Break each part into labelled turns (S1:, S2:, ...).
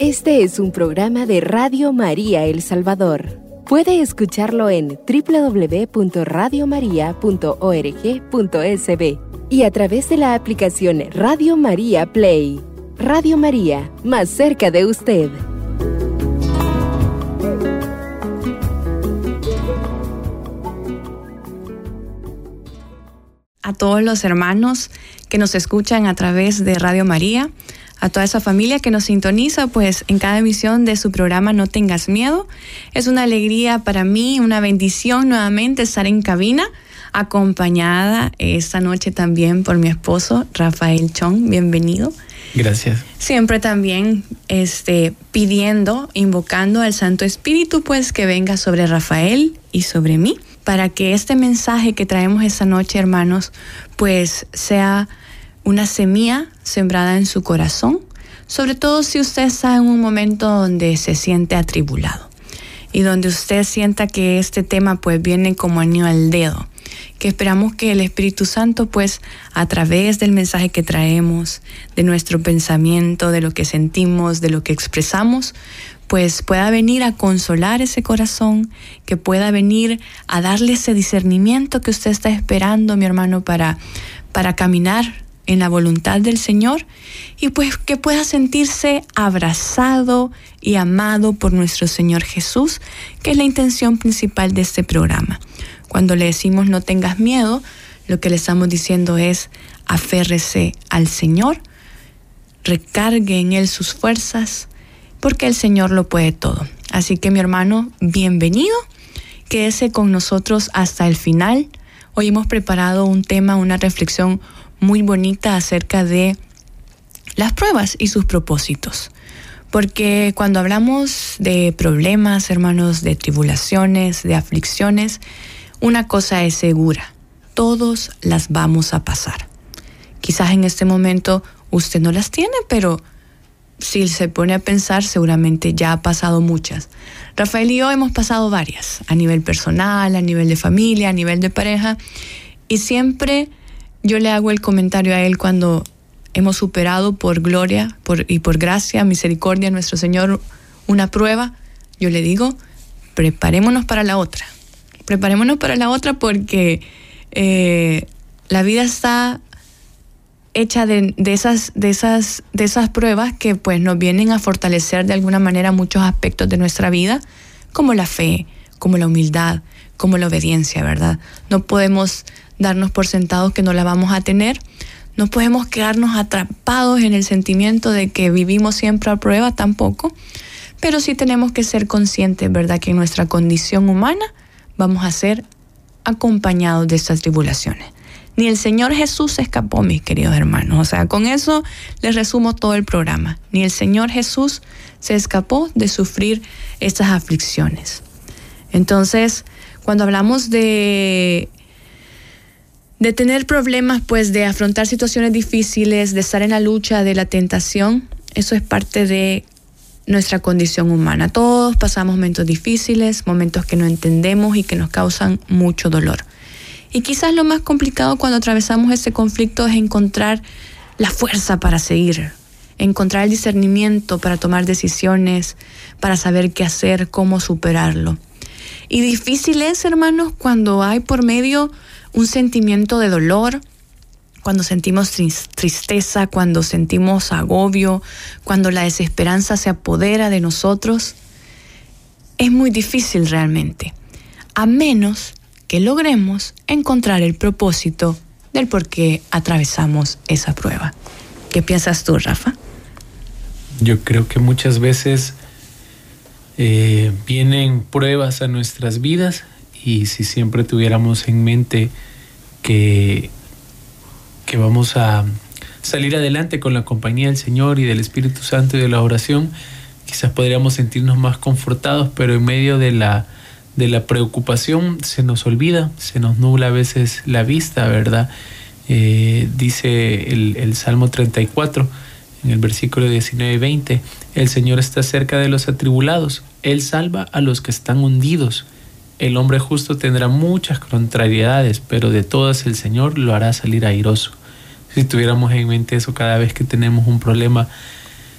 S1: Este es un programa de Radio María El Salvador. Puede escucharlo en www.radiomaria.org.sb y a través de la aplicación Radio María Play. Radio María, más cerca de usted.
S2: A todos los hermanos que nos escuchan a través de Radio María, a toda esa familia que nos sintoniza, pues en cada emisión de su programa No tengas miedo. Es una alegría para mí, una bendición nuevamente estar en cabina, acompañada esta noche también por mi esposo Rafael Chong. Bienvenido.
S3: Gracias.
S2: Siempre también este, pidiendo, invocando al Santo Espíritu, pues que venga sobre Rafael y sobre mí, para que este mensaje que traemos esta noche, hermanos, pues sea una semilla sembrada en su corazón, sobre todo si usted está en un momento donde se siente atribulado y donde usted sienta que este tema pues viene como anillo al dedo, que esperamos que el Espíritu Santo pues a través del mensaje que traemos, de nuestro pensamiento, de lo que sentimos, de lo que expresamos, pues pueda venir a consolar ese corazón, que pueda venir a darle ese discernimiento que usted está esperando, mi hermano, para, para caminar en la voluntad del Señor y pues que pueda sentirse abrazado y amado por nuestro Señor Jesús, que es la intención principal de este programa. Cuando le decimos no tengas miedo, lo que le estamos diciendo es aférrese al Señor, recargue en Él sus fuerzas, porque el Señor lo puede todo. Así que mi hermano, bienvenido, quédese con nosotros hasta el final. Hoy hemos preparado un tema, una reflexión muy bonita acerca de las pruebas y sus propósitos. Porque cuando hablamos de problemas, hermanos, de tribulaciones, de aflicciones, una cosa es segura, todos las vamos a pasar. Quizás en este momento usted no las tiene, pero si se pone a pensar, seguramente ya ha pasado muchas. Rafael y yo hemos pasado varias, a nivel personal, a nivel de familia, a nivel de pareja, y siempre yo le hago el comentario a él cuando hemos superado por gloria por, y por gracia, misericordia nuestro Señor una prueba, yo le digo, preparémonos para la otra. Preparémonos para la otra porque eh, la vida está hecha de, esas, de, esas, de esas pruebas que pues nos vienen a fortalecer de alguna manera muchos aspectos de nuestra vida, como la fe, como la humildad, como la obediencia, ¿verdad? No podemos darnos por sentados que no la vamos a tener. No podemos quedarnos atrapados en el sentimiento de que vivimos siempre a prueba tampoco, pero sí tenemos que ser conscientes, ¿verdad?, que en nuestra condición humana vamos a ser acompañados de estas tribulaciones. Ni el Señor Jesús se escapó, mis queridos hermanos. O sea, con eso les resumo todo el programa. Ni el Señor Jesús se escapó de sufrir estas aflicciones. Entonces, cuando hablamos de de tener problemas, pues de afrontar situaciones difíciles, de estar en la lucha de la tentación, eso es parte de nuestra condición humana. Todos pasamos momentos difíciles, momentos que no entendemos y que nos causan mucho dolor. Y quizás lo más complicado cuando atravesamos ese conflicto es encontrar la fuerza para seguir, encontrar el discernimiento para tomar decisiones, para saber qué hacer, cómo superarlo. Y difícil es, hermanos, cuando hay por medio un sentimiento de dolor, cuando sentimos tristeza, cuando sentimos agobio, cuando la desesperanza se apodera de nosotros, es muy difícil realmente, a menos que logremos encontrar el propósito del por qué atravesamos esa prueba. ¿Qué piensas tú, Rafa?
S3: Yo creo que muchas veces eh, vienen pruebas a nuestras vidas y si siempre tuviéramos en mente que, que vamos a salir adelante con la compañía del Señor y del Espíritu Santo y de la oración, quizás podríamos sentirnos más confortados, pero en medio de la, de la preocupación se nos olvida, se nos nubla a veces la vista, ¿verdad? Eh, dice el, el, Salmo 34, en el versículo 19 y 20, el Señor está cerca de los atribulados, Él salva a los que están hundidos el hombre justo tendrá muchas contrariedades, pero de todas el Señor lo hará salir airoso. Si tuviéramos en mente eso cada vez que tenemos un problema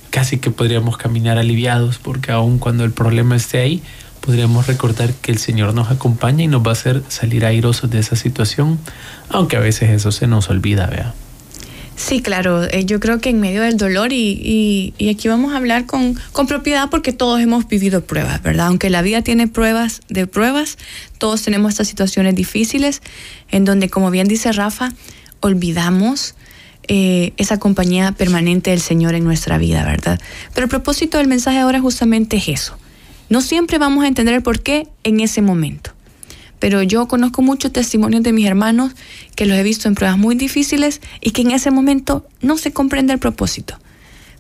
S3: casi que podríamos caminar aliviados porque aun cuando el problema esté ahí, podríamos recordar que el Señor nos acompaña y nos va a hacer salir airosos de esa situación, aunque a veces eso se nos olvida, vea.
S2: Sí, claro, eh, yo creo que en medio del dolor y, y, aquí vamos a hablar con, con, propiedad porque todos hemos vivido pruebas, ¿verdad? Aunque la vida tiene pruebas de pruebas, todos tenemos estas situaciones difíciles en donde, como bien dice Rafa, olvidamos eh, esa compañía permanente del Señor en nuestra vida, ¿verdad? Pero el propósito del mensaje ahora justamente es eso. No siempre vamos a entender el por qué en ese momento pero yo conozco muchos testimonios de mis hermanos que los he visto en pruebas muy difíciles y que en ese momento no se comprende el propósito.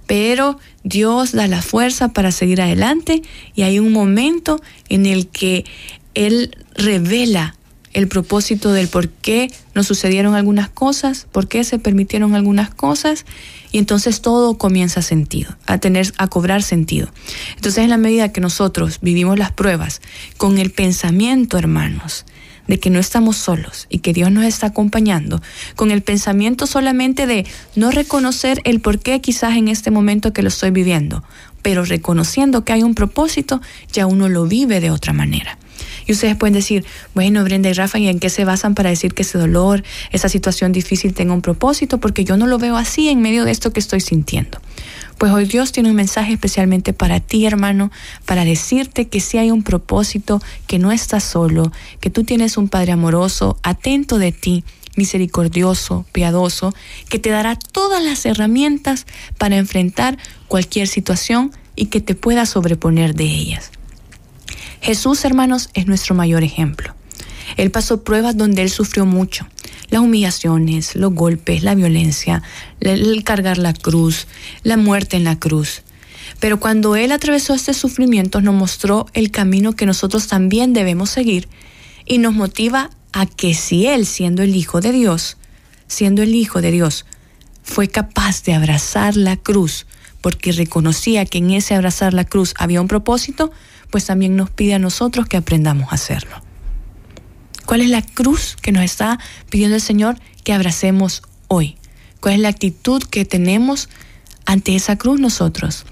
S2: Pero Dios da la fuerza para seguir adelante y hay un momento en el que Él revela el propósito del por qué nos sucedieron algunas cosas, por qué se permitieron algunas cosas y entonces todo comienza a sentido, a tener a cobrar sentido. Entonces, en la medida que nosotros vivimos las pruebas con el pensamiento, hermanos, de que no estamos solos y que Dios nos está acompañando, con el pensamiento solamente de no reconocer el por qué quizás en este momento que lo estoy viviendo, pero reconociendo que hay un propósito, ya uno lo vive de otra manera. Y ustedes pueden decir, bueno, Brenda y Rafa, ¿y en qué se basan para decir que ese dolor, esa situación difícil tenga un propósito? Porque yo no lo veo así en medio de esto que estoy sintiendo. Pues hoy Dios tiene un mensaje especialmente para ti, hermano, para decirte que sí hay un propósito, que no estás solo, que tú tienes un Padre amoroso, atento de ti, misericordioso, piadoso, que te dará todas las herramientas para enfrentar cualquier situación y que te pueda sobreponer de ellas. Jesús, hermanos, es nuestro mayor ejemplo. Él pasó pruebas donde él sufrió mucho. Las humillaciones, los golpes, la violencia, el cargar la cruz, la muerte en la cruz. Pero cuando Él atravesó este sufrimiento nos mostró el camino que nosotros también debemos seguir y nos motiva a que si Él, siendo el Hijo de Dios, siendo el Hijo de Dios, fue capaz de abrazar la cruz porque reconocía que en ese abrazar la cruz había un propósito, pues también nos pide a nosotros que aprendamos a hacerlo. ¿Cuál es la cruz que nos está pidiendo el Señor que abracemos hoy? ¿Cuál es la actitud que tenemos ante esa cruz nosotros?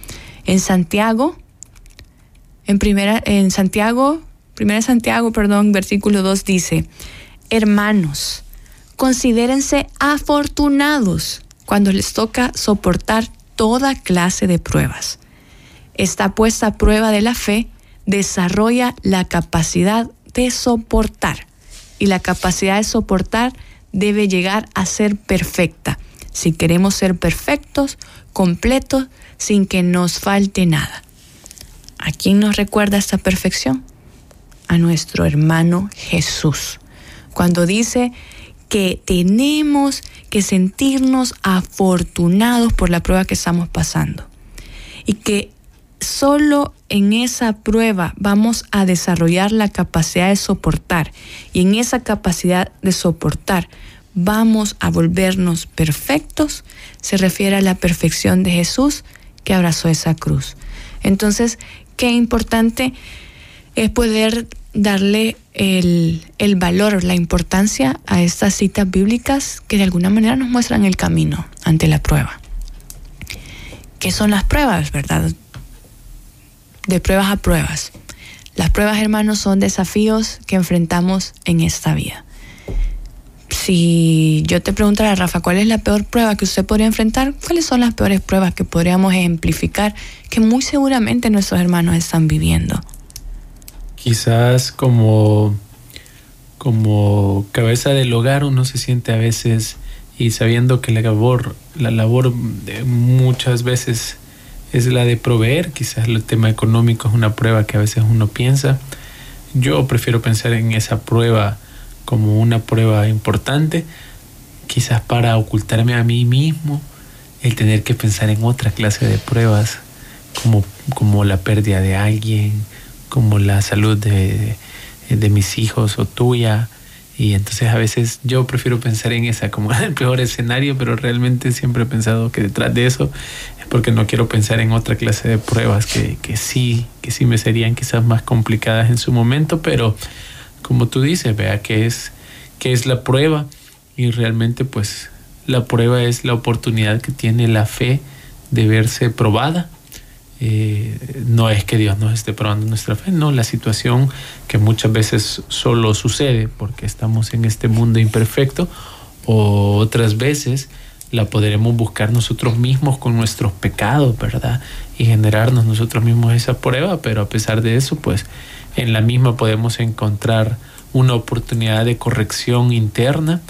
S2: En Santiago, en primera, en Santiago, primera Santiago, perdón, versículo 2 dice, hermanos, considérense afortunados cuando les toca soportar toda clase de pruebas. Está puesta a prueba de la fe desarrolla la capacidad de soportar. Y la capacidad de soportar debe llegar a ser perfecta. Si queremos ser perfectos, completos, sin que nos falte nada. ¿A quién nos recuerda esta perfección? A nuestro hermano Jesús. Cuando dice que tenemos que sentirnos afortunados por la prueba que estamos pasando. Y que solo en esa prueba vamos a desarrollar la capacidad de soportar y en esa capacidad de soportar vamos a volvernos perfectos, se refiere a la perfección de Jesús que abrazó esa cruz. Entonces, qué importante es poder darle el, el, valor, la importancia a estas citas bíblicas que de alguna manera nos muestran el camino ante la prueba. ¿Qué son las pruebas, verdad? De pruebas a pruebas. Las pruebas, hermanos, son desafíos que enfrentamos en esta vida. Si yo te preguntara, Rafa, ¿cuál es la peor prueba que usted podría enfrentar? ¿Cuáles son las peores pruebas que podríamos ejemplificar que muy seguramente nuestros hermanos están viviendo?
S3: Quizás como, como cabeza del hogar uno se siente a veces y sabiendo que la labor, la labor muchas veces es la de proveer. Quizás el tema económico es una prueba que a veces uno piensa. Yo prefiero pensar en esa prueba como una prueba importante, quizás para ocultarme a mí mismo, el tener que pensar en otra clase de pruebas, como, como la pérdida de alguien, como la salud de, de mis hijos o tuya. Y entonces a veces yo prefiero pensar en esa como el peor escenario, pero realmente siempre he pensado que detrás de eso porque no quiero pensar en otra clase de pruebas que, que sí, que sí me serían quizás más complicadas en su momento, pero como tú dices, vea que es, que es la prueba y realmente pues la prueba es la oportunidad que tiene la fe de verse probada. Eh, no es que Dios nos esté probando nuestra fe, no, la situación que muchas veces solo sucede porque estamos en este mundo imperfecto o otras veces la podremos buscar nosotros mismos con nuestros pecados, ¿verdad? Y generarnos nosotros mismos esa prueba, pero a pesar de eso, pues en la misma podemos encontrar una oportunidad de corrección interna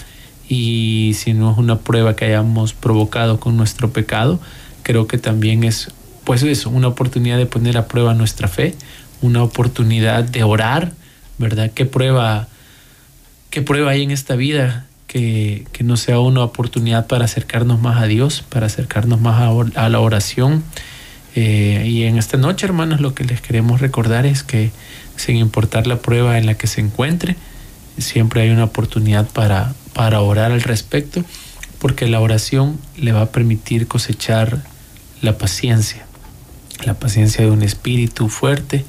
S3: y si no es una prueba que hayamos provocado con nuestro pecado, creo que también es pues eso, una oportunidad de poner a prueba nuestra fe, una oportunidad de orar, ¿verdad? ¿Qué prueba, qué prueba hay en esta vida que, no sea una oportunidad para acercarnos más a Dios, para acercarnos más a, la oración? Eh, y en esta noche, hermanos, lo que les queremos recordar es que sin importar la prueba en la que se encuentre, siempre hay una oportunidad para, para orar al respecto, porque la oración le va a permitir cosechar la paciencia, la paciencia de un espíritu fuerte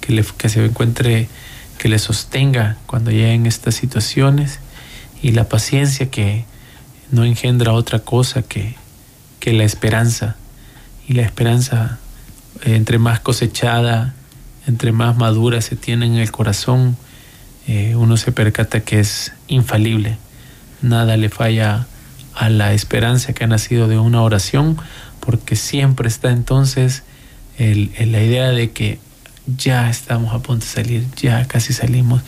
S3: que, que se encuentre, que le sostenga cuando lleguen estas situaciones y la paciencia que no engendra otra cosa que, que la esperanza. Y la esperanza, entre más cosechada, entre más madura se tiene en el corazón, eh, uno se percata que es infalible. Nada le falla a la esperanza que ha nacido de una oración, porque siempre está entonces el, la idea de que ya estamos a punto de salir, ya casi salimos.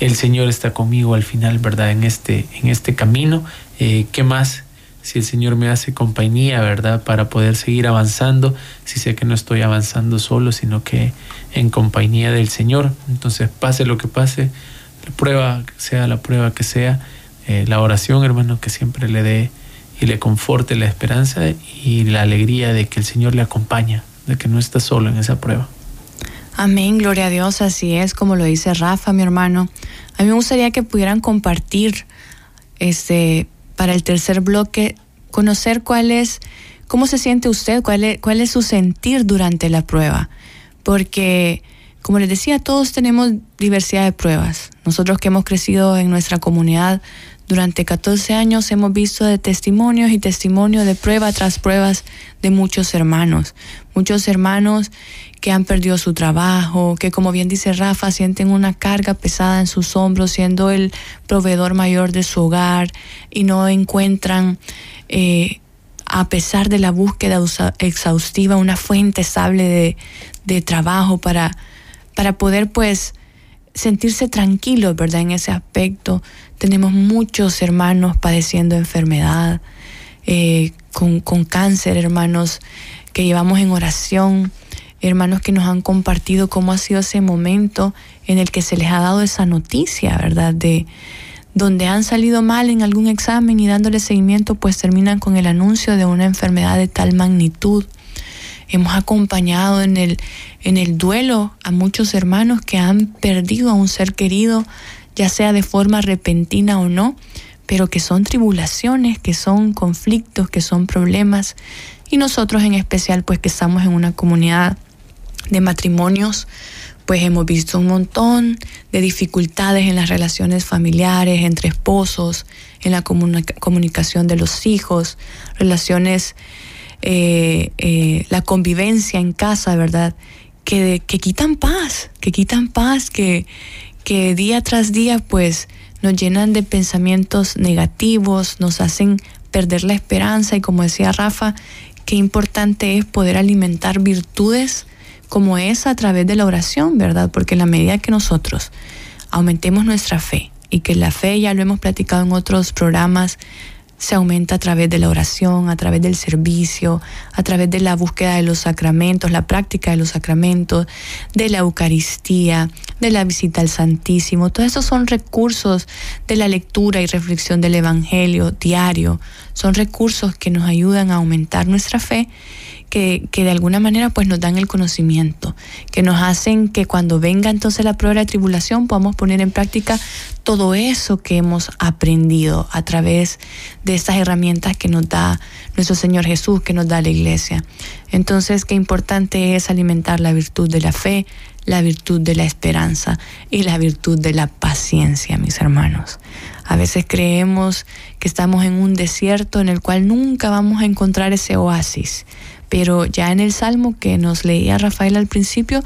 S3: El Señor está conmigo al final, ¿verdad? En este, en este camino. Eh, ¿Qué más? Si el Señor me hace compañía, ¿verdad? Para poder seguir avanzando. Si sé que no estoy avanzando solo, sino que en compañía del Señor. Entonces, pase lo que pase, la prueba, sea la prueba que sea, eh, la oración, hermano, que siempre le dé y le conforte la esperanza y la alegría de que el Señor le acompaña, de que no está solo en esa prueba.
S2: Amén, gloria a Dios, así es como lo dice Rafa, mi hermano. A mí me gustaría que pudieran compartir este para el tercer bloque, conocer cuál es, cómo se siente usted, cuál es, cuál es su sentir durante la prueba. Porque, como les decía, todos tenemos diversidad de pruebas. Nosotros que hemos crecido en nuestra comunidad durante 14 años hemos visto de testimonios y testimonios de prueba tras pruebas de muchos hermanos, muchos hermanos que han perdido su trabajo, que como bien dice Rafa, sienten una carga pesada en sus hombros siendo el proveedor mayor de su hogar y no encuentran, eh, a pesar de la búsqueda exhaustiva, una fuente estable de, de trabajo para, para poder pues sentirse tranquilos, ¿verdad? En ese aspecto. Tenemos muchos hermanos padeciendo enfermedad, eh, con, con cáncer, hermanos que llevamos en oración, hermanos que nos han compartido cómo ha sido ese momento en el que se les ha dado esa noticia, ¿verdad? De donde han salido mal en algún examen y dándole seguimiento, pues terminan con el anuncio de una enfermedad de tal magnitud Hemos acompañado en el, en el duelo a muchos hermanos que han perdido a un ser querido, ya sea de forma repentina o no, pero que son tribulaciones, que son conflictos, que son problemas. Y nosotros en especial, pues que estamos en una comunidad de matrimonios, pues hemos visto un montón de dificultades en las relaciones familiares, entre esposos, en la comunicación de los hijos, relaciones eh, eh, la convivencia en casa, ¿verdad? Que, que, quitan paz, que quitan paz, que, que día tras día pues nos llenan de pensamientos negativos, nos hacen perder la esperanza y como decía Rafa, qué importante es poder alimentar virtudes como esa a través de la oración, ¿verdad? Porque en la medida que nosotros aumentemos nuestra fe y que la fe ya lo hemos platicado en otros programas, se aumenta a través de la oración, a través del servicio, a través de la búsqueda de los sacramentos, la práctica de los sacramentos, de la Eucaristía, de la visita al Santísimo. Todos esos son recursos de la lectura y reflexión del Evangelio diario. Son recursos que nos ayudan a aumentar nuestra fe que, de alguna manera pues nos dan el conocimiento, que nos hacen que cuando venga entonces la prueba de tribulación podamos poner en práctica todo eso que hemos aprendido a través de estas herramientas que nos da nuestro Señor Jesús, que nos da la iglesia. Entonces, qué importante es alimentar la virtud de la fe, la virtud de la esperanza y la virtud de la paciencia, mis hermanos. A veces creemos que estamos en un desierto en el cual nunca vamos a encontrar ese oasis, Pero ya en el Salmo que nos leía Rafael al principio,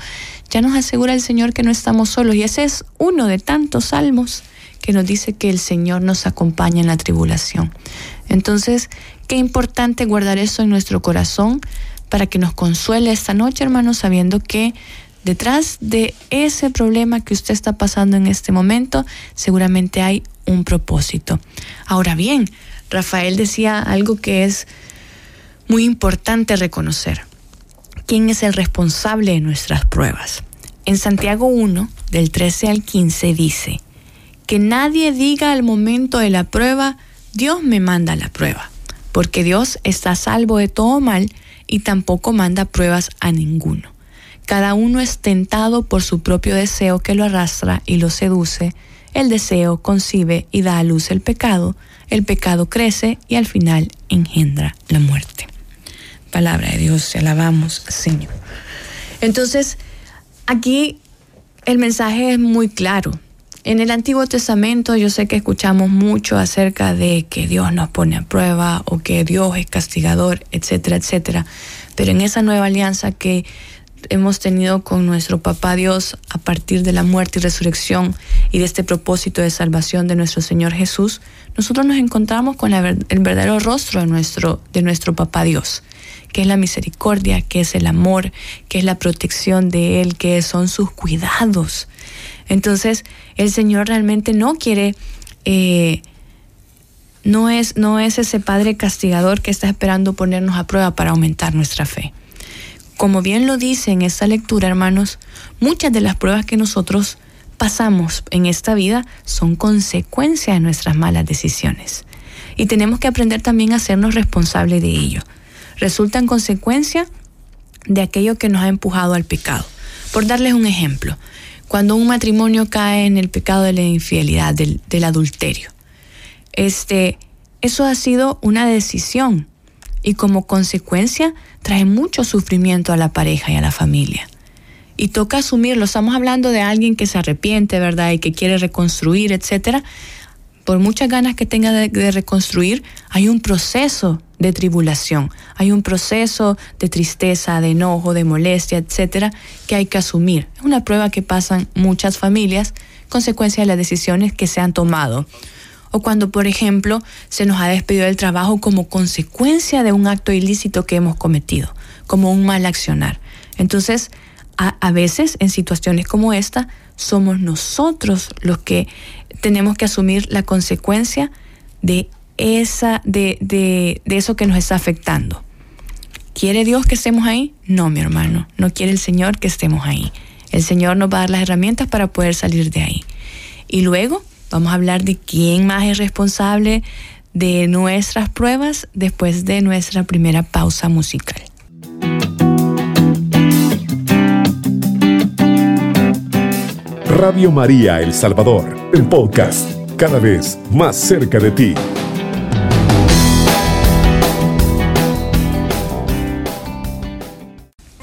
S2: ya nos asegura el Señor que no estamos solos. Y ese es uno de tantos salmos que nos dice que el Señor nos acompaña en la tribulación. Entonces, qué importante guardar eso en nuestro corazón para que nos consuele esta noche, hermanos, sabiendo que detrás de ese problema que usted está pasando en este momento, seguramente hay un propósito. Ahora bien, Rafael decía algo que es muy importante reconocer. ¿Quién es el responsable de nuestras pruebas? En Santiago 1, del 13 al 15, dice, que nadie diga al momento de la prueba, Dios me manda la prueba, porque Dios está salvo de todo mal y tampoco manda pruebas a ninguno. Cada uno es tentado por su propio deseo que lo arrastra y lo seduce. El deseo concibe y da a luz el pecado. El pecado crece y al final engendra la muerte. Palabra de Dios, te alabamos, Señor. Entonces, aquí el mensaje es muy claro. En el Antiguo Testamento yo sé que escuchamos mucho acerca de que Dios nos pone a prueba o que Dios es castigador, etcétera, etcétera. Pero en esa nueva alianza que hemos tenido con nuestro Papá Dios a partir de la muerte y resurrección y de este propósito de salvación de nuestro Señor Jesús, nosotros nos encontramos con el verdadero rostro de nuestro, de nuestro Papá Dios, que es la misericordia, que es el amor, que es la protección de Él, que son sus cuidados. Entonces, el Señor realmente no quiere... Eh, no es, no es ese Padre castigador que está esperando ponernos a prueba para aumentar nuestra fe. Como bien lo dice en esta lectura, hermanos, muchas de las pruebas que nosotros pasamos en esta vida son consecuencia de nuestras malas decisiones. Y tenemos que aprender también a hacernos responsables de ello. Resultan consecuencia de aquello que nos ha empujado al pecado. Por darles un ejemplo, cuando un matrimonio cae en el pecado de la infidelidad, del, del adulterio, este, eso ha sido una decisión y como consecuencia trae mucho sufrimiento a la pareja y a la familia. Y toca asumirlo. Estamos hablando de alguien que se arrepiente, ¿verdad? Y que quiere reconstruir, etcétera. Por muchas ganas que tenga de, reconstruir, hay un proceso de tribulación, hay un proceso de tristeza, de enojo, de molestia, etcétera, que hay que asumir. Es una prueba que pasan muchas familias, consecuencia de las decisiones que se han tomado o cuando, por ejemplo, se nos ha despedido del trabajo como consecuencia de un acto ilícito que hemos cometido, como un mal accionar. Entonces, a, veces en situaciones como esta, somos nosotros los que tenemos que asumir la consecuencia de, esa, de, de, de eso que nos está afectando. ¿Quiere Dios que estemos ahí? No, mi hermano, no quiere el Señor que estemos ahí. El Señor nos va a dar las herramientas para poder salir de ahí. Y luego Vamos a hablar de quién más es responsable de nuestras pruebas después de nuestra primera pausa musical.
S4: Radio María El Salvador, el podcast, cada vez más cerca de ti.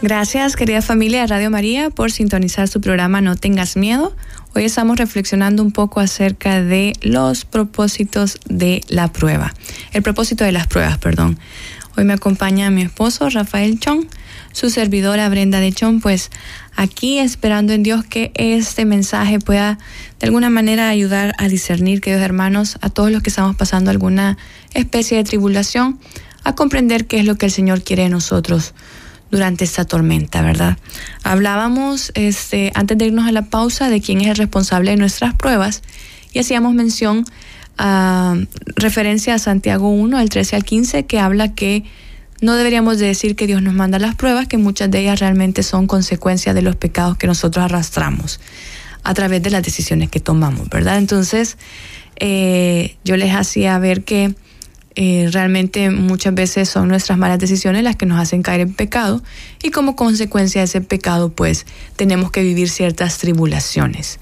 S2: Gracias, querida familia de Radio María, por sintonizar su programa No tengas miedo. Hoy estamos reflexionando un poco acerca de los propósitos de la prueba. El propósito de las pruebas, perdón. Hoy me acompaña mi esposo Rafael Chong, su servidora Brenda de Chong, pues aquí esperando en Dios que este mensaje pueda de alguna manera ayudar a discernir, queridos hermanos, a todos los que estamos pasando alguna especie de tribulación, a comprender qué es lo que el Señor quiere de nosotros durante esta tormenta, ¿verdad? Hablábamos este, antes de irnos a la pausa de quién es el responsable de nuestras pruebas y hacíamos mención a referencia a Santiago 1, del 13 al 15, que habla que no deberíamos de decir que Dios nos manda las pruebas, que muchas de ellas realmente son consecuencia de los pecados que nosotros arrastramos a través de las decisiones que tomamos, ¿verdad? Entonces, eh, yo les hacía ver que eh, realmente muchas veces son nuestras malas decisiones las que nos hacen caer en pecado y como consecuencia de ese pecado pues tenemos que vivir ciertas tribulaciones.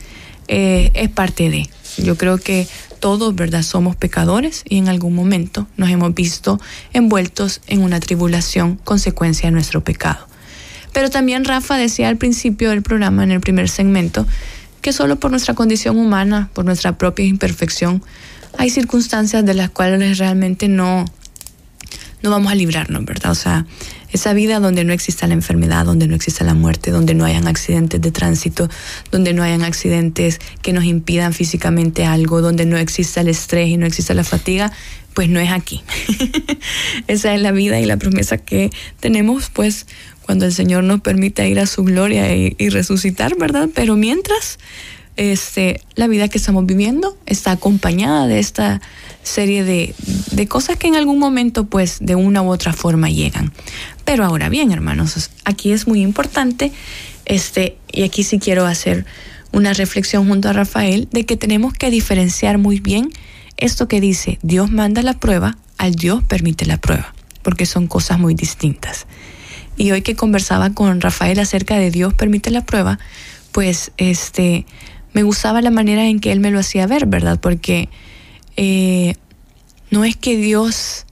S2: Eh, es parte de, yo creo que todos, ¿verdad? Somos pecadores y en algún momento nos hemos visto envueltos en una tribulación consecuencia de nuestro pecado. Pero también Rafa decía al principio del programa, en el primer segmento, que solo por nuestra condición humana, por nuestra propia imperfección, hay circunstancias de las cuales realmente no, no vamos a librarnos, ¿verdad? O sea, esa vida donde no exista la enfermedad, donde no exista la muerte, donde no hayan accidentes de tránsito, donde no hayan accidentes que nos impidan físicamente algo, donde no exista el estrés y no exista la fatiga, pues no es aquí. esa es la vida y la promesa que tenemos, pues, cuando el Señor nos permita ir a su gloria y, y resucitar, ¿verdad? Pero mientras, este, la vida que estamos viviendo está acompañada de esta serie de, de, cosas que en algún momento pues de una u otra forma llegan. Pero ahora bien, hermanos, aquí es muy importante, este, y aquí sí quiero hacer una reflexión junto a Rafael, de que tenemos que diferenciar muy bien esto que dice Dios manda la prueba al Dios permite la prueba, porque son cosas muy distintas. Y hoy que conversaba con Rafael acerca de Dios permite la prueba, pues este me gustaba la manera en que él me lo hacía ver, ¿verdad? Porque eh, no es que Dios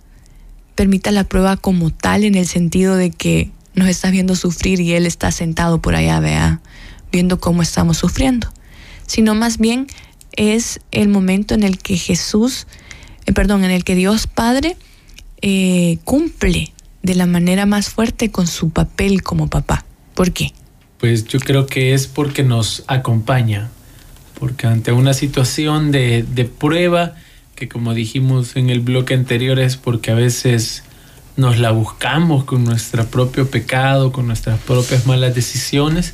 S2: permita la prueba como tal en el sentido de que nos está viendo sufrir y Él está sentado por allá, vea, viendo cómo estamos sufriendo, sino más bien es el momento en el que Jesús, eh, perdón, en el que Dios Padre eh, cumple de la manera más fuerte con su papel como papá. ¿Por qué?
S3: Pues yo creo que es porque nos acompaña, porque ante una situación de, de, prueba, que como dijimos en el bloque anterior es porque a veces nos la buscamos con nuestro propio pecado, con nuestras propias malas decisiones,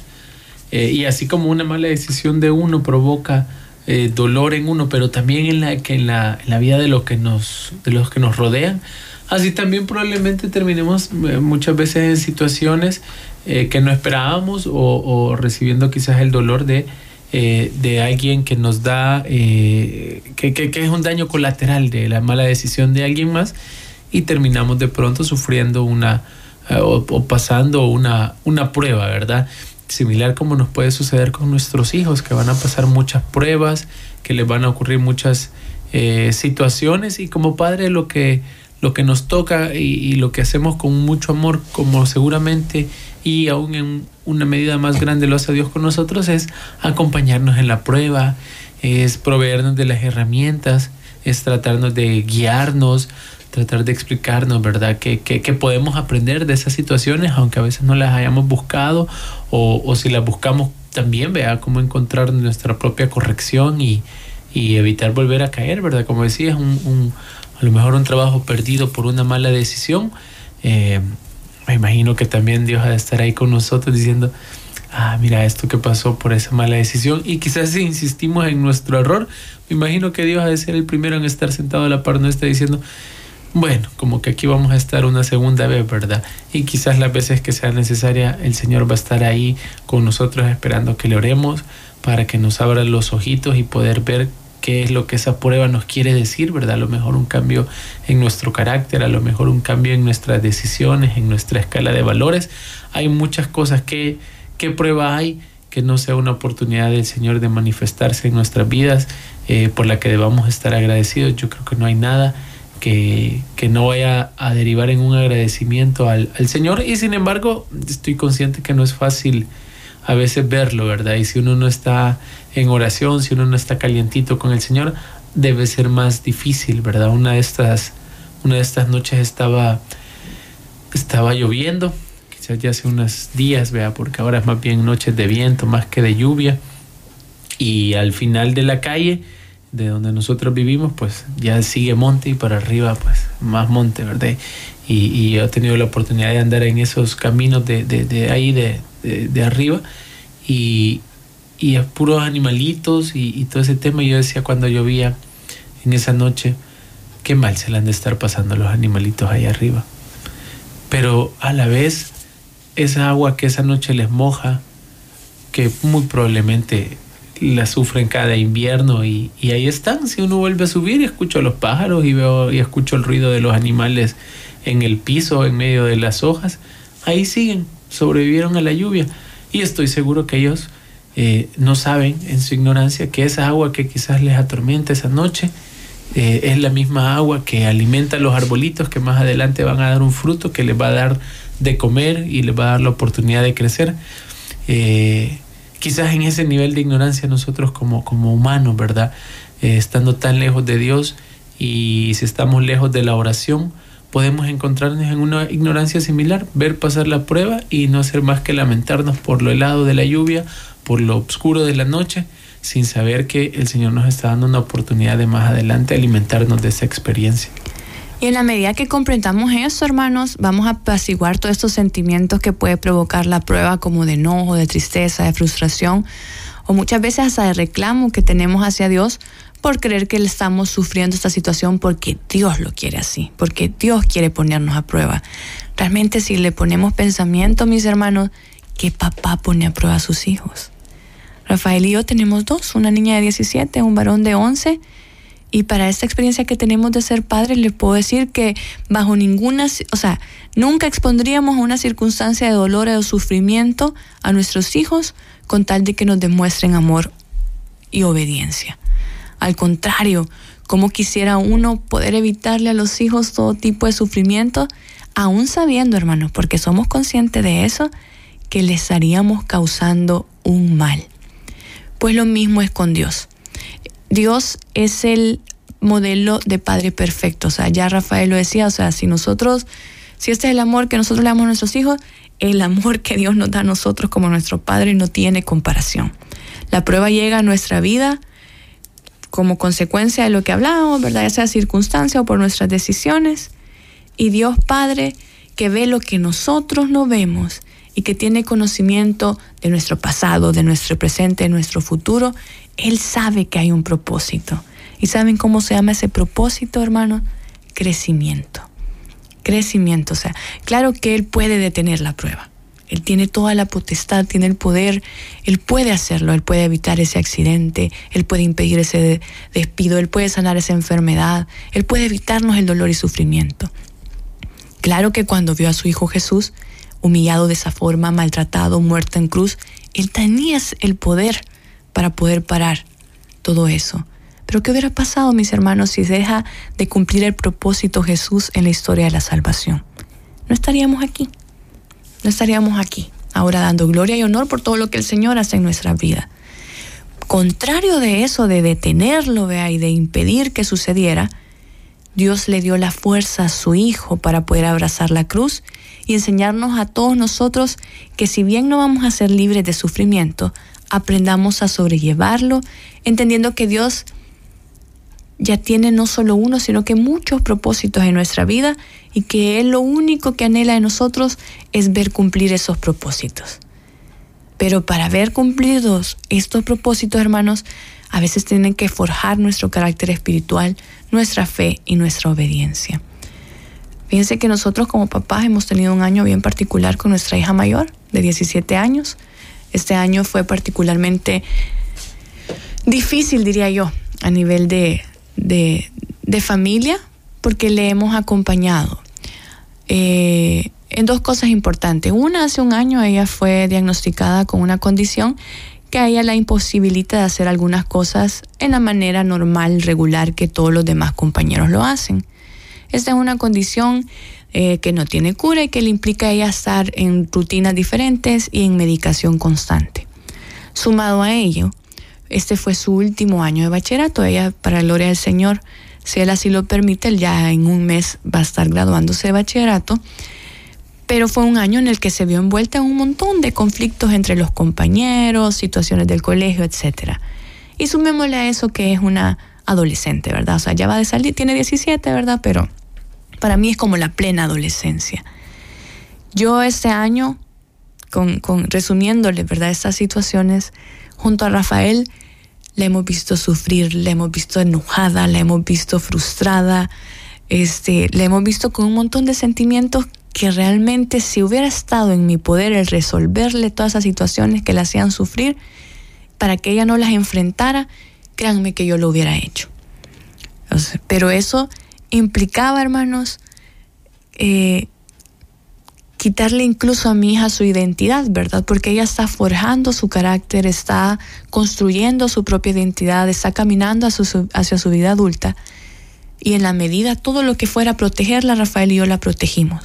S3: eh, y así como una mala decisión de uno provoca eh, dolor en uno, pero también en la, que en la, vida de, lo que nos, de los que nos rodean, así también probablemente terminemos eh, muchas veces en situaciones que no esperábamos o recibiendo quizás el dolor de eh, de alguien que nos da, eh, que, que, es un daño colateral de la mala decisión de alguien más y terminamos de pronto sufriendo una eh, o, pasando una, una prueba, ¿verdad? Similar como nos puede suceder con nuestros hijos, que van a pasar muchas pruebas, que les van a ocurrir muchas situaciones y como padre lo que, lo que nos toca y lo que hacemos con mucho amor, como seguramente y aún en una medida más grande lo hace Dios con nosotros, es acompañarnos en la prueba, es proveernos de las herramientas, es tratarnos de guiarnos, tratar de explicarnos, ¿verdad? Que, que, podemos aprender de esas situaciones, aunque a veces no las hayamos buscado, o, o si las buscamos también, vea cómo encontrar nuestra propia corrección y, y evitar volver a caer, ¿verdad? Como decía, un, un, a lo mejor un trabajo perdido por una mala decisión. Eh, me imagino que también Dios ha de estar ahí con nosotros diciendo, ah, mira esto que pasó por esa mala decisión. Y quizás si insistimos en nuestro error, me imagino que Dios ha de ser el primero en estar sentado a la par nuestra diciendo, bueno, como que aquí vamos a estar una segunda vez, ¿verdad? Y quizás las veces que sea necesaria, el Señor va a estar ahí con nosotros esperando que le oremos para que nos abra los ojitos y poder ver qué es lo que esa prueba nos quiere decir, ¿verdad? A lo mejor un cambio en nuestro carácter, a lo mejor un cambio en nuestras decisiones, en nuestra escala de valores. Hay muchas cosas que, ¿qué prueba hay? que no sea una oportunidad del Señor de manifestarse en nuestras vidas, eh, por la que debamos estar agradecidos. Yo creo que no hay nada que, que no vaya a derivar en un agradecimiento al, al, Señor y sin embargo estoy consciente que no es fácil a veces verlo, ¿verdad? Y si uno no está en oración, si uno no está calientito con el Señor, debe ser más difícil, ¿verdad? Una de estas, una de estas noches estaba, estaba lloviendo, quizás ya hace unos días, vea, porque ahora es más bien noches de viento más que de lluvia. Y al final de la calle, de donde nosotros vivimos, pues ya sigue monte y para arriba, pues más monte, ¿verdad? Y, y he tenido la oportunidad de andar en esos caminos de, de, de ahí, de, de, arriba, y, y a puros animalitos y, y, todo ese tema. Yo decía cuando llovía en esa noche, qué mal se le han de estar pasando los animalitos ahí arriba. Pero a la vez, esa agua que esa noche les moja, que muy probablemente la sufren cada invierno y, y, ahí están. Si uno vuelve a subir, escucho a los pájaros y veo y escucho el ruido de los animales en el piso, en medio de las hojas. Ahí siguen, sobrevivieron a la lluvia. Y estoy seguro que ellos eh, no saben en su ignorancia que esa agua que quizás les atormenta esa noche eh, es la misma agua que alimenta los arbolitos que más adelante van a dar un fruto que les va a dar de comer y les va a dar la oportunidad de crecer. Eh, quizás en ese nivel de ignorancia nosotros como, como humanos, ¿verdad? estando tan lejos de Dios y si estamos lejos de la oración, podemos encontrarnos en una ignorancia similar, ver pasar la prueba y no hacer más que lamentarnos por lo helado de la lluvia, por lo oscuro de la noche, sin saber que el Señor nos está dando una oportunidad de más adelante alimentarnos de esa experiencia.
S2: Y en la medida que comprendamos eso, hermanos, vamos a apaciguar todos estos sentimientos que puede provocar la prueba, como de enojo, de tristeza, de frustración, o muchas veces hasta de reclamo que tenemos hacia Dios por creer que estamos sufriendo esta situación porque Dios lo quiere así, porque Dios quiere ponernos a prueba. Realmente si le ponemos pensamiento, mis hermanos, que papá pone a prueba a sus hijos. Rafael y yo tenemos dos, una niña de 17, un varón de 11 y para esta experiencia que tenemos de ser padres, les puedo decir que bajo ninguna, o sea, nunca expondríamos a una circunstancia de dolor o sufrimiento a nuestros hijos con tal de que nos demuestren amor y obediencia. Al contrario, como quisiera uno poder evitarle a los hijos todo tipo de sufrimiento, aún sabiendo, hermanos, porque somos conscientes de eso, que les estaríamos causando un mal. Pues lo mismo es con Dios. Dios es el modelo de padre perfecto. O sea, ya Rafael lo decía, o sea, si nosotros, si este es el amor que nosotros le damos a nuestros hijos, el amor que Dios nos da a nosotros como nuestro Padre no tiene comparación. La prueba llega a nuestra vida como consecuencia de lo que hablamos, ¿verdad? Ya sea circunstancia o por nuestras decisiones. Y Dios Padre, que ve lo que nosotros no vemos y que tiene conocimiento de nuestro pasado, de nuestro presente, de nuestro futuro, él sabe que hay un propósito. ¿Y saben cómo se llama ese propósito, hermano? Crecimiento. Crecimiento. O sea, claro que Él puede detener la prueba. Él tiene toda la potestad, tiene el poder, Él puede hacerlo, Él puede evitar ese accidente, Él puede impedir ese despido, Él puede sanar esa enfermedad, Él puede evitarnos el dolor y sufrimiento. Claro que cuando vio a su Hijo Jesús humillado de esa forma, maltratado, muerto en cruz, Él tenía el poder para poder parar todo eso. Pero ¿qué hubiera pasado, mis hermanos, si deja de cumplir el propósito Jesús en la historia de la salvación? No estaríamos aquí. No estaríamos aquí, ahora dando gloria y honor por todo lo que el Señor hace en nuestra vida. Contrario de eso, de detenerlo, vea, y de impedir que sucediera, Dios le dio la fuerza a su Hijo para poder abrazar la cruz y enseñarnos a todos nosotros que si bien no vamos a ser libres de sufrimiento, aprendamos a sobrellevarlo, entendiendo que Dios ya tiene no solo uno, sino que muchos propósitos en nuestra vida y que Él lo único que anhela de nosotros es ver cumplir esos propósitos. Pero para ver cumplidos estos propósitos, hermanos, a veces tienen que forjar nuestro carácter espiritual, nuestra fe y nuestra obediencia. Fíjense que nosotros como papás hemos tenido un año bien particular con nuestra hija mayor de 17 años. Este año fue particularmente difícil, diría yo, a nivel de, familia, porque le hemos acompañado eh, en dos cosas importantes. Una, hace un año ella fue diagnosticada con una condición que a ella la imposibilita de hacer algunas cosas en la manera normal, regular que todos los demás compañeros lo hacen. Esta es una condición eh, que no tiene cura y que le implica a ella estar en rutinas diferentes y en medicación constante. Sumado a ello, este fue su último año de bachillerato. Ella, para gloria del Señor, si él así lo permite, ya en un mes va a estar graduándose de bachillerato. Pero fue un año en el que se vio envuelta en un montón de conflictos entre los compañeros, situaciones del colegio, etc. Y sumémosle a eso que es una adolescente, ¿verdad? O sea, ya va de salir, tiene 17, ¿verdad? Pero para mí es como la plena adolescencia. Yo este año, con, resumiéndole, ¿verdad? Estas situaciones, junto a Rafael, la hemos visto sufrir, la hemos visto enojada, la hemos visto frustrada, este, la hemos visto con un montón de sentimientos que realmente si hubiera estado en mi poder el resolverle todas esas situaciones que la hacían sufrir, para que ella no las enfrentara, créanme que yo lo hubiera hecho. pero eso implicaba, hermanos, eh, quitarle incluso a mi hija su identidad, ¿verdad? Porque ella está forjando su carácter, está construyendo su propia identidad, está caminando hacia su, vida adulta. Y en la medida, todo lo que fuera protegerla, Rafael y yo la protegimos.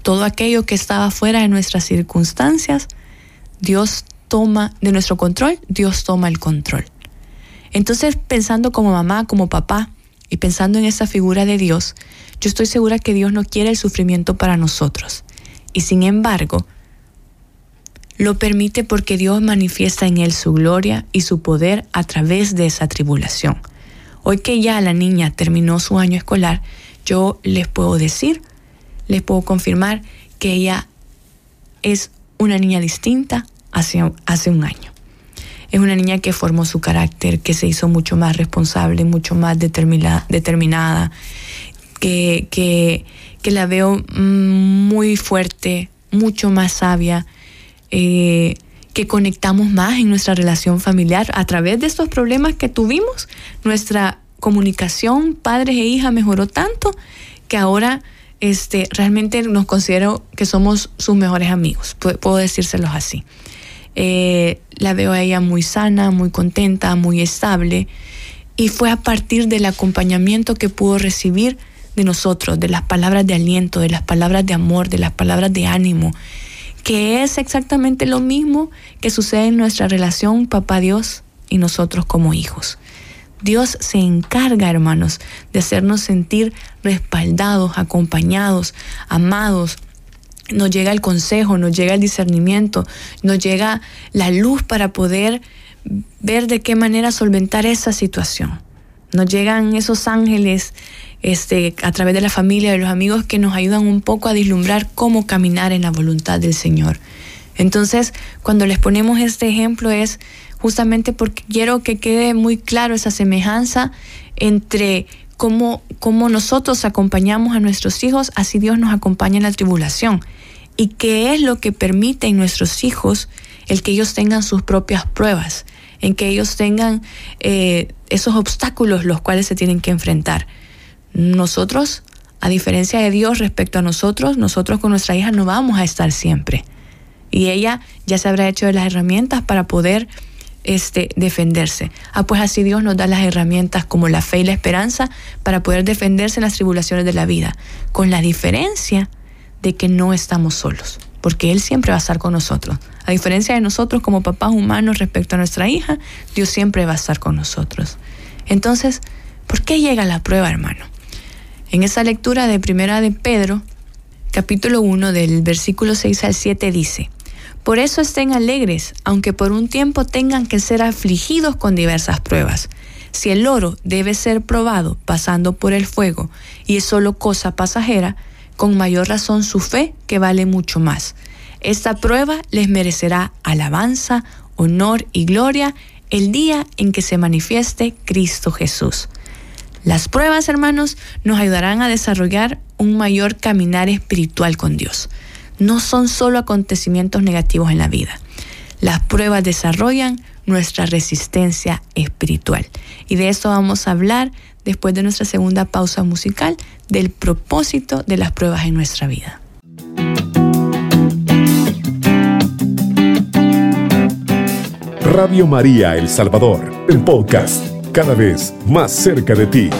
S2: Todo aquello que estaba fuera de nuestras circunstancias, Dios toma de nuestro control, Dios toma el control. Entonces, pensando como mamá, como papá, y pensando en esa figura de Dios, yo estoy segura que Dios no quiere el sufrimiento para nosotros. Y sin embargo, lo permite porque Dios manifiesta en él su gloria y su poder a través de esa tribulación. Hoy que ya la niña terminó su año escolar, yo les puedo decir, les puedo confirmar que ella es una niña distinta hace, hace un año. Es una niña que formó su carácter, que se hizo mucho más responsable, mucho más determinada, que, que, que la veo muy fuerte, mucho más sabia, eh, que conectamos más en nuestra relación familiar a través de estos problemas que tuvimos. Nuestra comunicación padres e hija mejoró tanto que ahora este, realmente nos considero que somos sus mejores amigos, puedo decírselos así. Eh, la veo a ella muy sana, muy contenta, muy estable y fue a partir del acompañamiento que pudo recibir de nosotros, de las palabras de aliento, de las palabras de amor, de las palabras de ánimo que es exactamente lo mismo que sucede en nuestra relación papá Dios y nosotros como hijos. Dios se encarga, hermanos, de hacernos sentir respaldados, acompañados, amados. Nos llega el consejo, nos llega el discernimiento, nos llega la luz para poder ver de qué manera solventar esa situación. Nos llegan esos ángeles este, a través de la familia, de los amigos que nos ayudan un poco a vislumbrar cómo caminar en la voluntad del Señor. Entonces, cuando les ponemos este ejemplo es justamente porque quiero que quede muy claro esa semejanza entre cómo, cómo nosotros acompañamos a nuestros hijos, así Dios nos acompaña en la tribulación. Y qué es lo que permite en nuestros hijos el que ellos tengan sus propias pruebas, en que ellos tengan eh, esos obstáculos los cuales se tienen que enfrentar. Nosotros, a diferencia de Dios respecto a nosotros, nosotros con nuestra hija no vamos a estar siempre. Y ella ya se habrá hecho de las herramientas para poder este, defenderse. Ah, pues así Dios nos da las herramientas como la fe y la esperanza para poder defenderse en las tribulaciones de la vida, con la diferencia de que no estamos solos, porque Él siempre va a estar con nosotros. A diferencia de nosotros como papás humanos respecto a nuestra hija, Dios siempre va a estar con nosotros. Entonces, ¿por qué llega la prueba, hermano? En esa lectura de Primera de Pedro, capítulo 1 del versículo 6 al 7 dice, Por eso estén alegres, aunque por un tiempo tengan que ser afligidos con diversas pruebas. Si el oro debe ser probado pasando por el fuego y es solo cosa pasajera, con mayor razón su fe que vale mucho más. Esta prueba les merecerá alabanza, honor y gloria el día en que se manifieste Cristo Jesús. Las pruebas, hermanos, nos ayudarán a desarrollar un mayor caminar espiritual con Dios. No son solo acontecimientos negativos en la vida. Las pruebas desarrollan nuestra resistencia espiritual. Y de esto vamos a hablar después de nuestra segunda pausa musical del propósito de las pruebas en nuestra vida.
S4: Radio María El Salvador, el podcast cada vez más cerca de ti.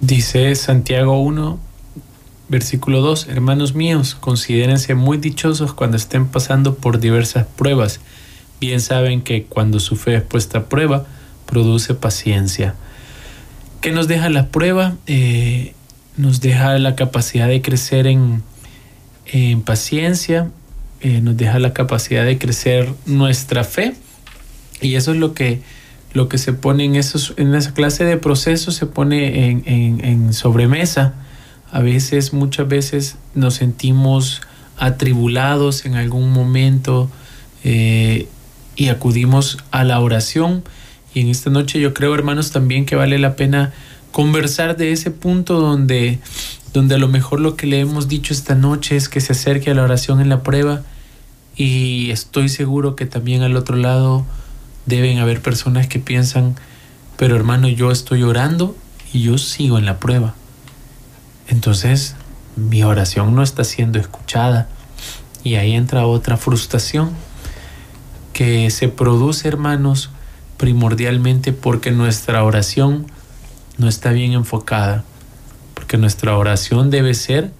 S3: Dice Santiago 1, versículo 2, hermanos míos, considérense muy dichosos cuando estén pasando por diversas pruebas. Bien saben que cuando su fe es puesta a prueba, produce paciencia. ¿Qué nos deja la prueba? Eh, nos deja la capacidad de crecer en, en paciencia, eh, nos deja la capacidad de crecer nuestra fe y eso es lo que, lo que se pone en, esos, en esa clase de procesos, se pone en, en, sobremesa. A veces, muchas veces nos sentimos atribulados en algún momento eh, y acudimos a la oración. Y en esta noche yo creo, hermanos, también que vale la pena conversar de ese punto donde donde a lo mejor lo que le hemos dicho esta noche es que se acerque a la oración en la prueba y estoy seguro que también al otro lado deben haber personas que piensan, pero hermano, yo estoy orando y yo sigo en la prueba. Entonces, mi oración no está siendo escuchada y ahí entra otra frustración que se produce, hermanos, primordialmente porque nuestra oración no está bien enfocada que nuestra oración debe ser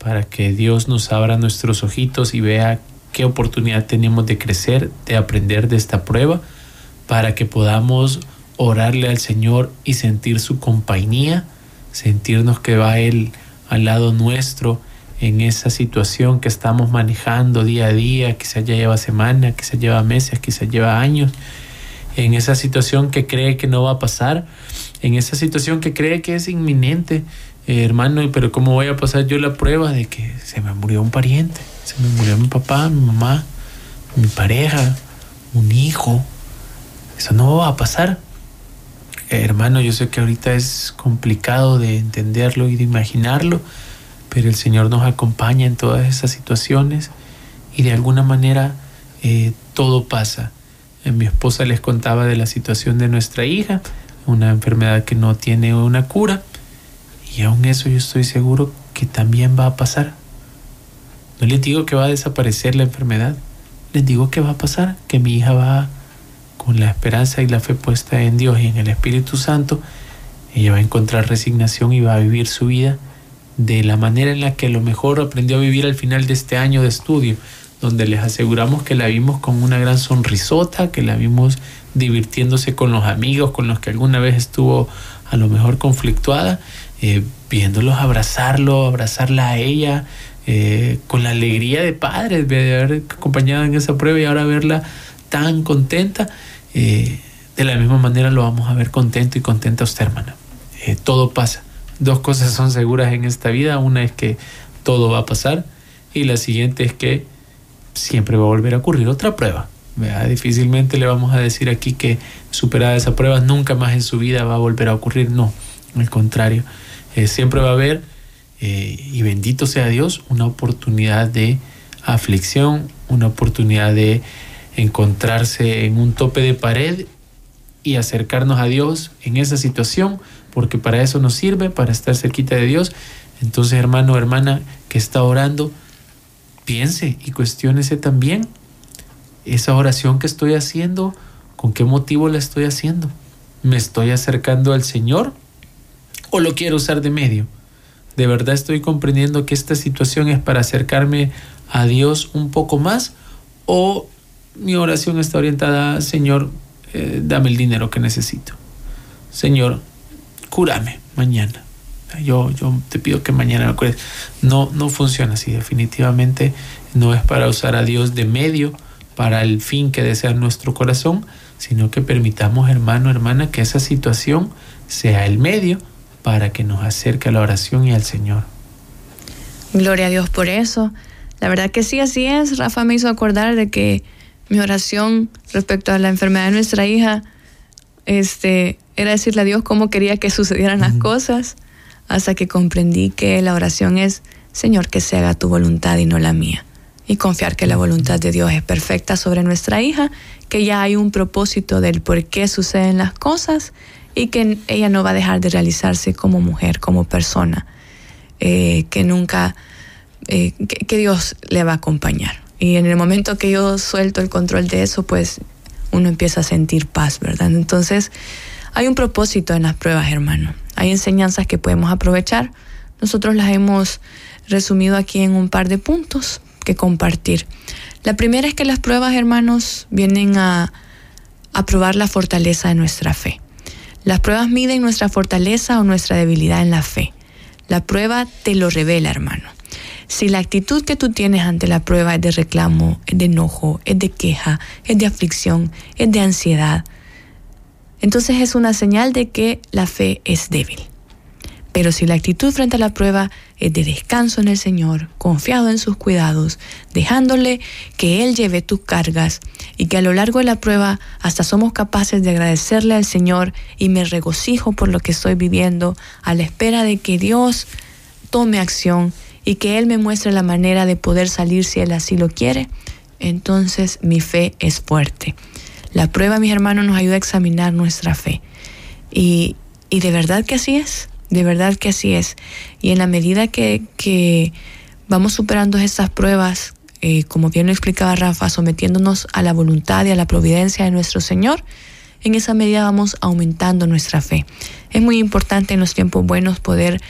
S3: para que Dios nos abra nuestros ojitos y vea qué oportunidad tenemos de crecer, de aprender de esta prueba, para que podamos orarle al Señor y sentir su compañía, sentirnos que va Él al lado nuestro en esa situación que estamos manejando día a día, quizás ya lleva semanas, quizás lleva meses, quizás lleva años, en esa situación que cree que no va a pasar, en esa situación que cree que es inminente, eh, hermano, pero ¿cómo voy a pasar yo la prueba de que se me murió un pariente? Se me murió mi papá, mi mamá, mi pareja, un hijo. Eso no va a pasar. Eh, hermano, yo sé que ahorita es complicado de entenderlo y de imaginarlo, pero el Señor nos acompaña en todas esas situaciones y de alguna manera eh, todo pasa. mi esposa les contaba de la situación de nuestra hija, una enfermedad que no tiene una cura y aún eso yo estoy seguro que también va a pasar. No les digo que va a desaparecer la enfermedad, les digo que va a pasar, que mi hija va con la esperanza y la fe puesta en Dios y en el Espíritu Santo, ella va a encontrar resignación y va a vivir su vida de la manera en la que a lo mejor aprendió a vivir al final de este año de estudio, donde les aseguramos que la vimos con una gran sonrisota, que la vimos divirtiéndose con los amigos con los que alguna vez estuvo a lo mejor conflictuada eh, viéndolos abrazarlo, abrazarla a ella, eh, con la alegría de padres de haber acompañado en esa prueba y ahora verla tan contenta, eh, de la misma manera lo vamos a ver contento y contenta usted, hermana. todo pasa. Dos cosas son seguras en esta vida. Una es que todo va a pasar y la siguiente es que siempre va a volver a ocurrir otra prueba. Difícilmente le vamos a decir aquí que superada esa prueba nunca más en su vida va a volver a ocurrir. No, al contrario. Eh, siempre va a haber, eh, y bendito sea Dios, una oportunidad de aflicción, una oportunidad de encontrarse en un tope de pared y acercarnos a Dios en esa situación, porque para eso nos sirve, para estar cerquita de Dios. Entonces, hermano, hermana que está orando, piense y cuestiónese también esa oración que estoy haciendo, con qué motivo la estoy haciendo. ¿Me estoy acercando al Señor o lo quiero usar de medio. ¿De verdad estoy comprendiendo que esta situación es para acercarme a Dios un poco más? ¿O mi oración está orientada, Señor, eh, dame el dinero que necesito? Señor, cúrame mañana. Yo, yo te pido que mañana me cures. No, no funciona así. Definitivamente no es para usar a Dios de medio para el fin que desea nuestro corazón, sino que permitamos, hermano, hermana, que esa situación sea el medio para que nos acerque a la oración y al Señor.
S2: Gloria a Dios por eso. La verdad que sí, así es. Rafa me hizo acordar de que mi oración respecto a la enfermedad de nuestra hija este, era decirle a Dios cómo quería que sucedieran las cosas, hasta que comprendí que la oración es, Señor, que se haga tu voluntad y no la mía. Y confiar que la voluntad de Dios es perfecta sobre nuestra hija, que ya hay un propósito del por qué suceden las cosas y que ella no va a dejar de realizarse como mujer, como persona, eh, que nunca, eh, que, Dios le va a acompañar. Y en el momento que yo suelto el control de eso, pues uno empieza a sentir paz, ¿verdad? Entonces, hay un propósito en las pruebas, hermano. Hay enseñanzas que podemos aprovechar. Nosotros las hemos resumido aquí en un par de puntos que compartir. La primera es que las pruebas, hermanos, vienen a, a probar la fortaleza de nuestra fe. Las pruebas miden nuestra fortaleza o nuestra debilidad en la fe. La prueba te lo revela, hermano. Si la actitud que tú tienes ante la prueba es de reclamo, es de enojo, es de queja, es de aflicción, es de ansiedad, entonces es una señal de que la fe es débil. Pero si la actitud frente a la prueba es de descanso en el Señor, confiado en sus cuidados, dejándole que Él lleve tus cargas y que a lo largo de la prueba hasta somos capaces de agradecerle al Señor y me regocijo por lo que estoy viviendo a la espera de que Dios tome acción y que Él me muestre la manera de poder salir si Él así lo quiere, entonces mi fe es fuerte. La prueba, mis hermanos, nos ayuda a examinar nuestra fe. Y, y de verdad que así es. De verdad que así es. Y en la medida que, vamos superando estas pruebas, eh, como bien lo explicaba Rafa, sometiéndonos a la voluntad y a la providencia de nuestro Señor, en esa medida vamos aumentando nuestra fe. Es muy importante en los tiempos buenos poder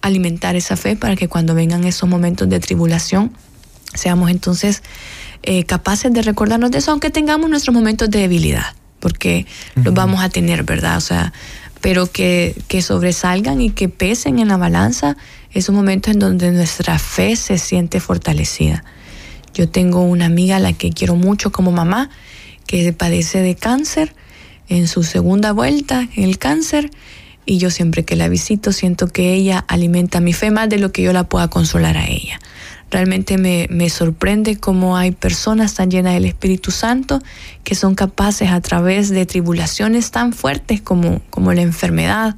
S2: alimentar esa fe para que cuando vengan esos momentos de tribulación, seamos entonces eh, capaces de recordarnos de eso, aunque tengamos nuestros momentos de debilidad, porque los vamos a tener, ¿verdad? O sea, pero que, que sobresalgan y que pesen en la balanza esos momentos en donde nuestra fe se siente fortalecida. Yo tengo una amiga a la que quiero mucho como mamá, que padece de cáncer en su segunda vuelta en el cáncer y yo siempre que la visito siento que ella alimenta mi fe más de lo que yo la pueda consolar a ella. Realmente me, me sorprende cómo hay personas tan llenas del Espíritu Santo que son capaces a través de tribulaciones tan fuertes como, como la enfermedad.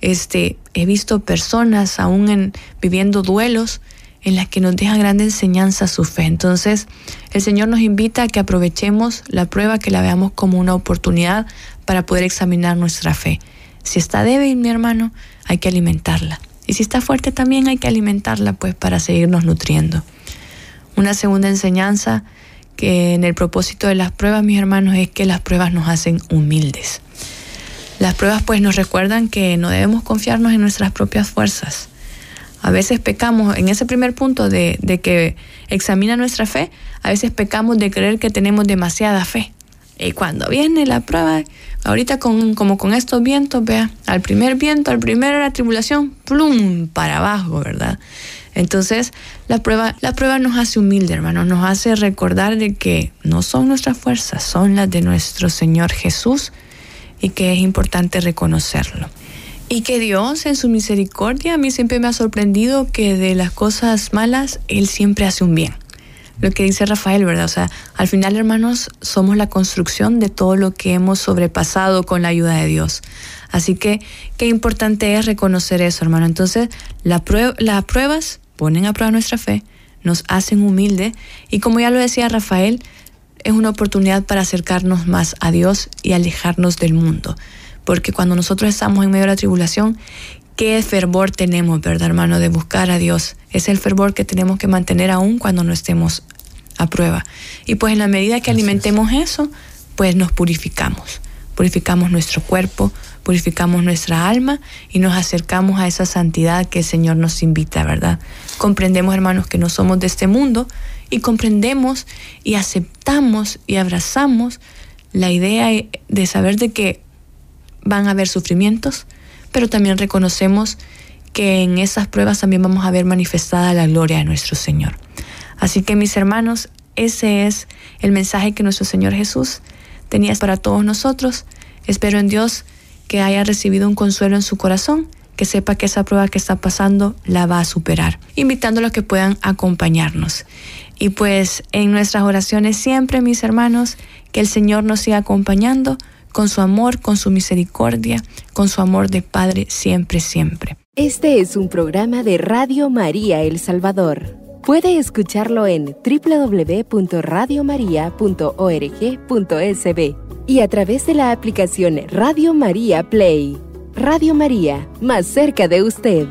S2: Este, he visto personas aún en, viviendo duelos en las que nos deja grande enseñanza su fe. Entonces, el Señor nos invita a que aprovechemos la prueba, que la veamos como una oportunidad para poder examinar nuestra fe. Si está débil, mi hermano, hay que alimentarla. Y si está fuerte también hay que alimentarla, pues, para seguirnos nutriendo. Una segunda enseñanza que en el propósito de las pruebas, mis hermanos, es que las pruebas nos hacen humildes. Las pruebas, pues, nos recuerdan que no debemos confiarnos en nuestras propias fuerzas a veces pecamos en ese primer punto de, que examina nuestra fe, a veces pecamos de creer que tenemos demasiada fe. Y cuando viene la prueba, ahorita con, como con estos vientos, vea, al primer viento, al primero la tribulación, plum, para abajo, ¿verdad? Entonces, la prueba, la prueba nos hace humilde, hermanos, nos hace recordar de que no son nuestras fuerzas, son las de nuestro Señor Jesús y que es importante reconocerlo. Y que Dios en su misericordia a mí siempre me ha sorprendido que de las cosas malas Él siempre hace un bien. Lo que dice Rafael, ¿verdad? O sea, al final hermanos somos la construcción de todo lo que hemos sobrepasado con la ayuda de Dios. Así que qué importante es reconocer eso, hermano. Entonces, las pruebas ponen a prueba nuestra fe, nos hacen humilde y como ya lo decía Rafael, es una oportunidad para acercarnos más a Dios y alejarnos del mundo porque cuando nosotros estamos en medio de la tribulación, qué fervor tenemos, ¿verdad, hermano? De buscar a Dios. Es el fervor que tenemos que mantener aún cuando no estemos a prueba. Y pues en la medida que alimentemos eso, pues nos purificamos. Purificamos nuestro cuerpo, purificamos nuestra alma y nos acercamos a esa santidad que el Señor nos invita, ¿verdad? Comprendemos, hermanos, que no somos de este mundo y comprendemos y aceptamos y abrazamos la idea de saber de que van a haber sufrimientos, pero también reconocemos que en esas pruebas también vamos a ver manifestada la gloria de nuestro Señor. Así que mis hermanos, ese es el mensaje que nuestro Señor Jesús tenía para todos nosotros. Espero en Dios que haya recibido un consuelo en su corazón, que sepa que esa prueba que está pasando la va a superar, invitándolos que puedan acompañarnos. Y pues en nuestras oraciones siempre, mis hermanos, que el Señor nos siga acompañando con su amor, con su misericordia, con su amor de Padre siempre, siempre.
S1: Este es un programa de Radio María El Salvador. Puede escucharlo en www.radiomaria.org.sb y a través de la aplicación Radio María Play. Radio María, más cerca de usted.